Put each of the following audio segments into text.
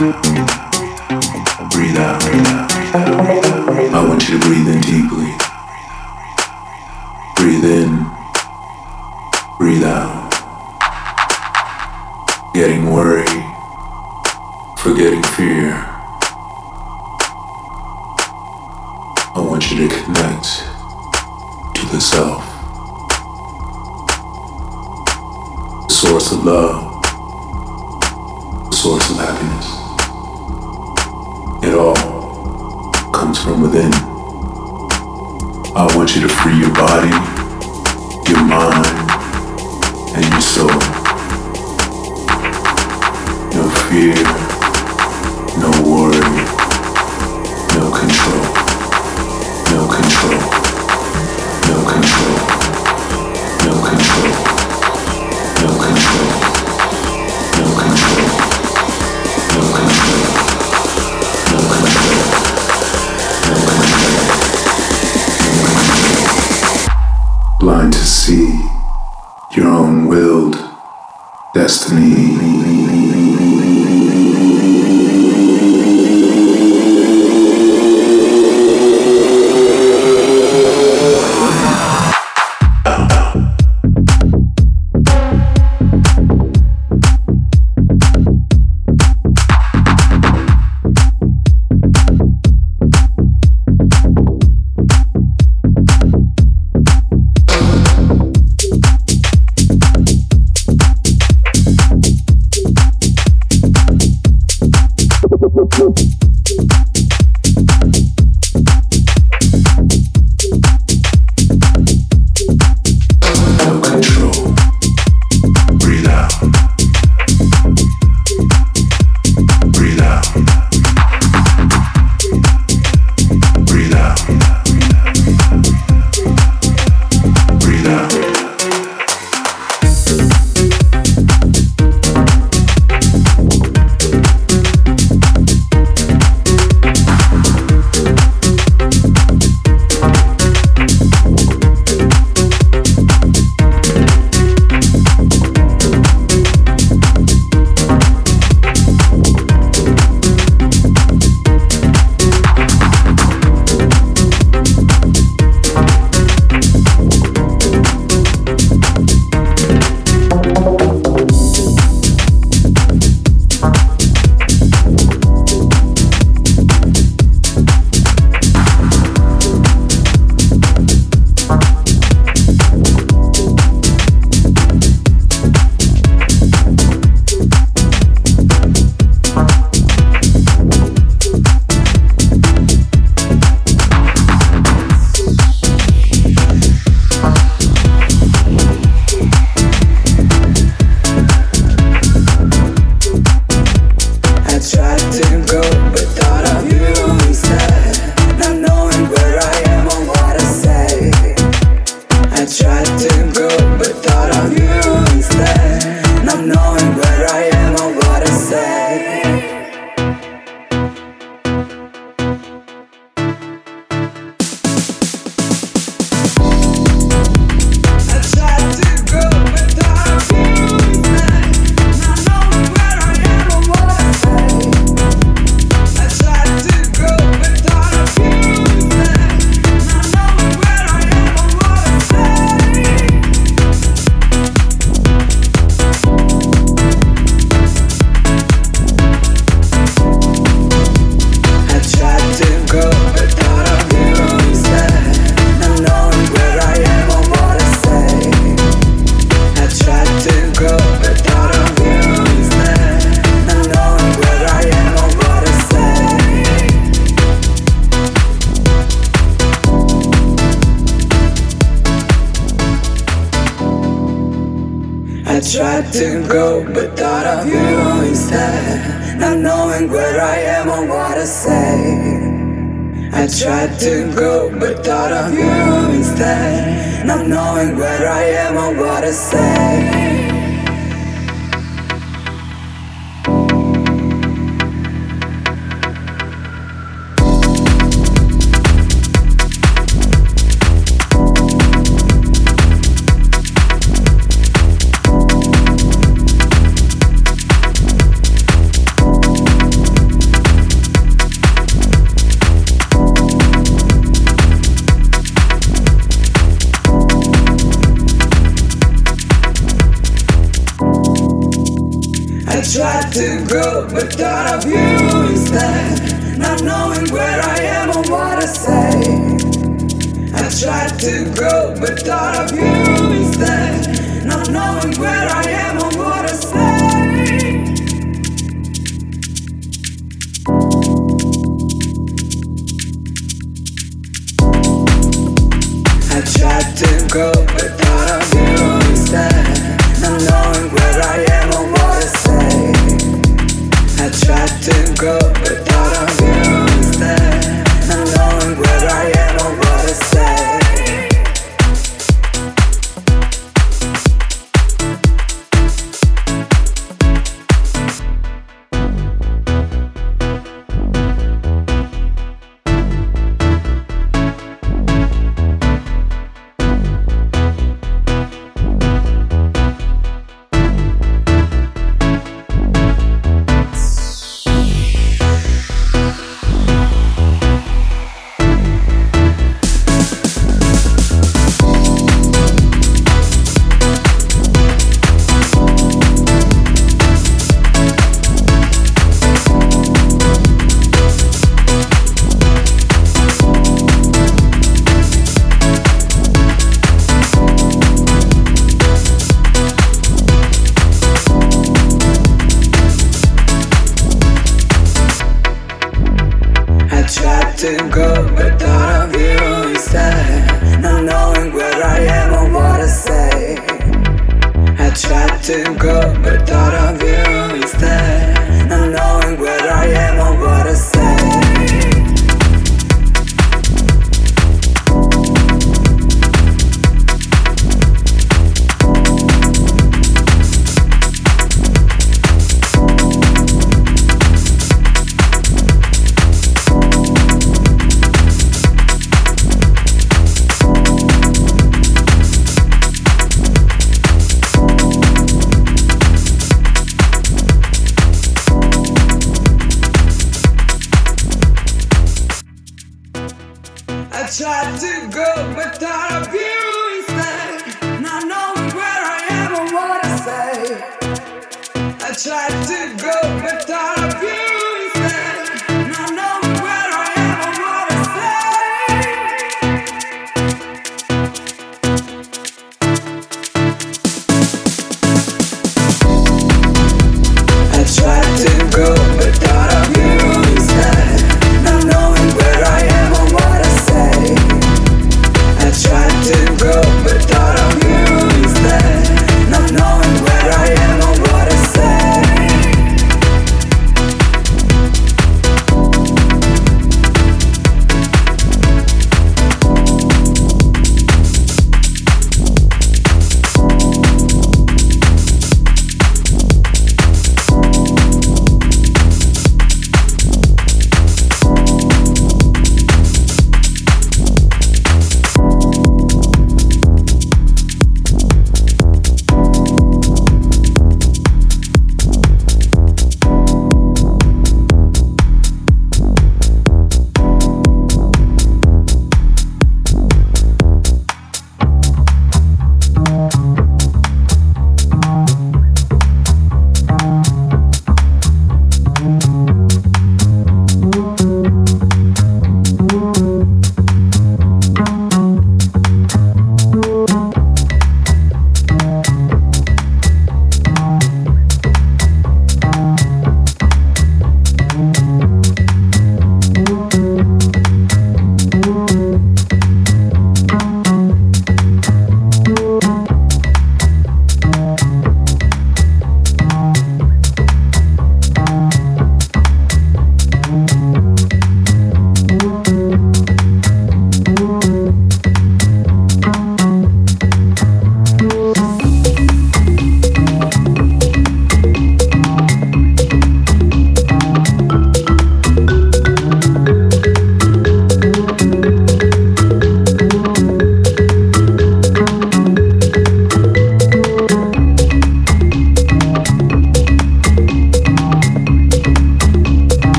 Breathe out. Breathe out. I want you to breathe into you.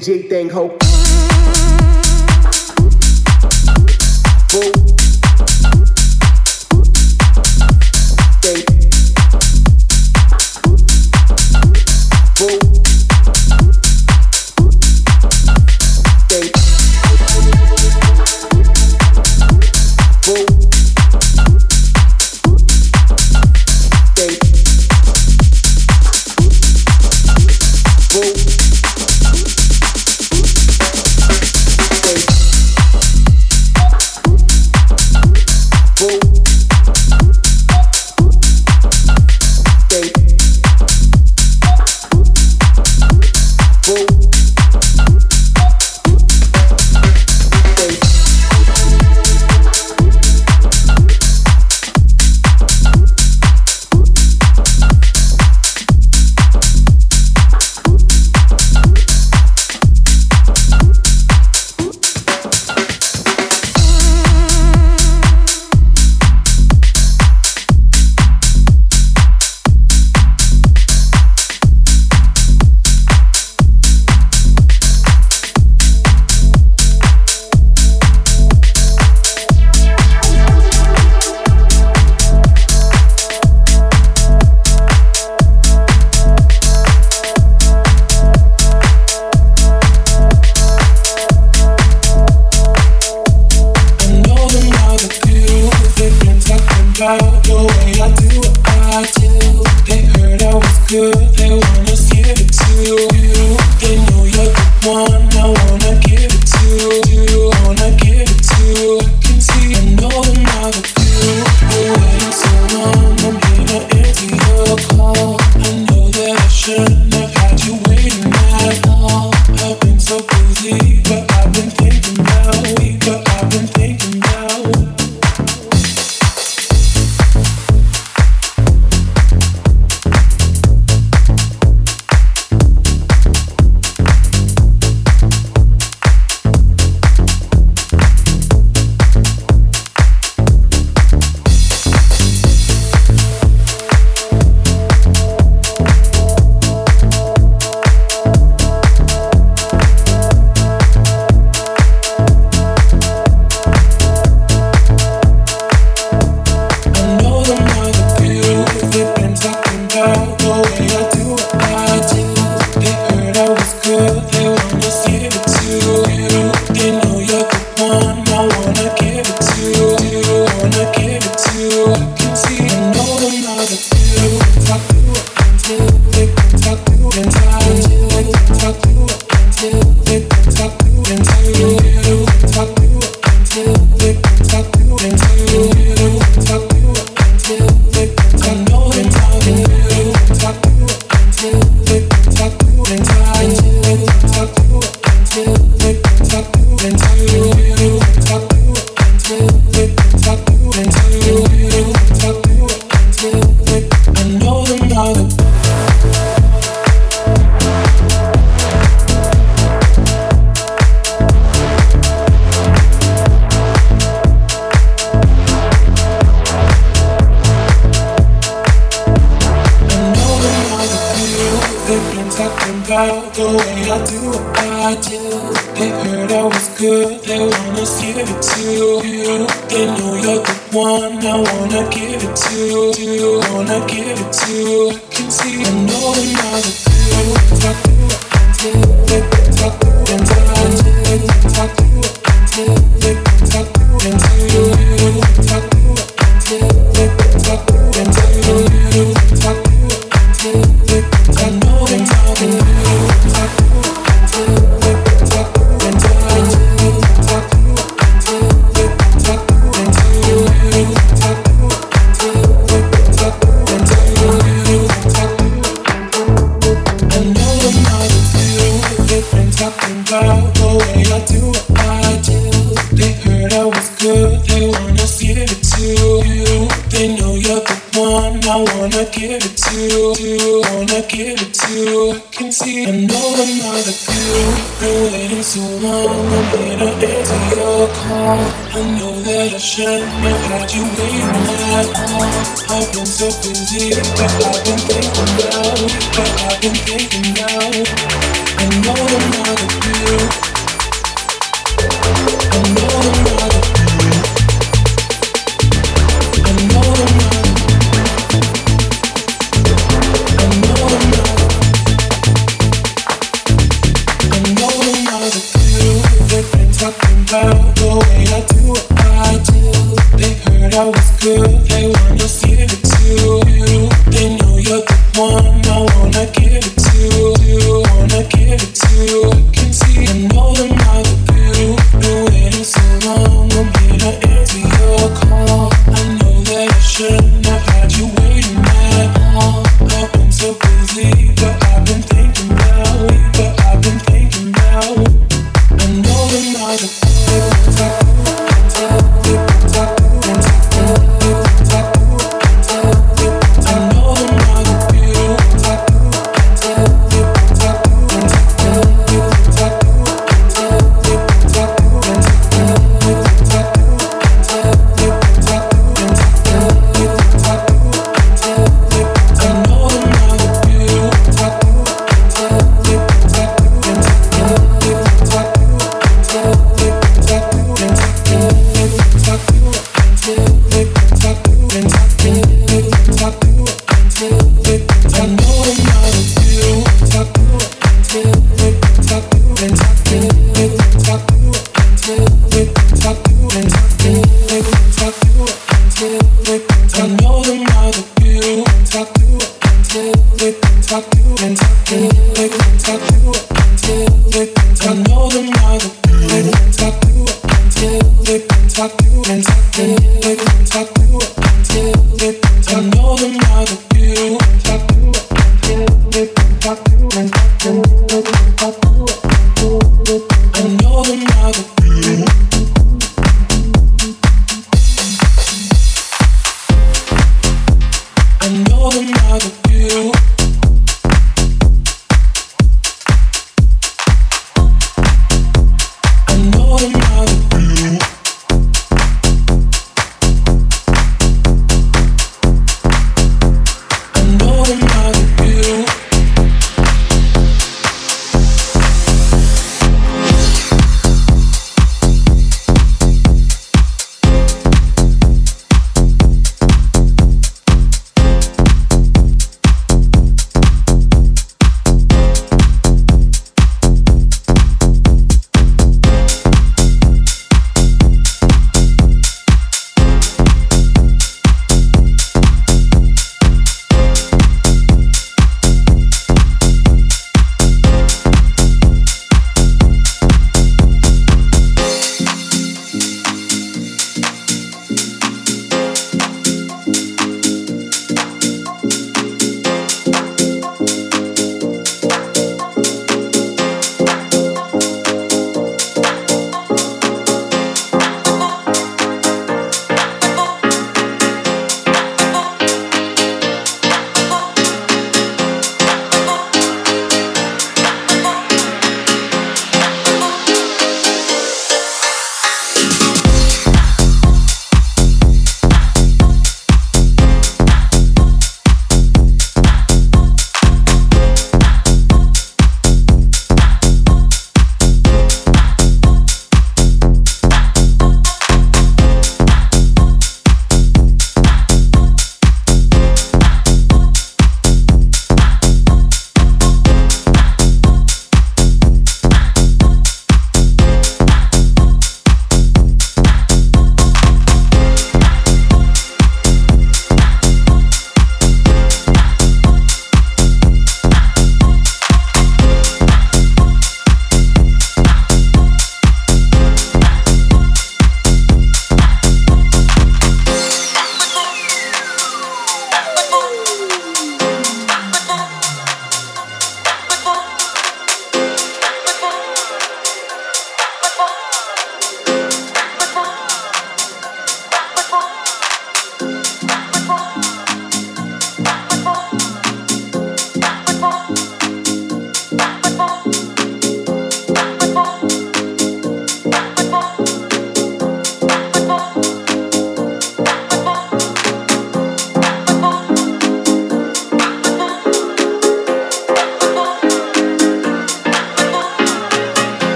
G thing, hope. that I should know had you need my I've been so busy, but I've been thinking now, but I've been thinking now. I know I'm not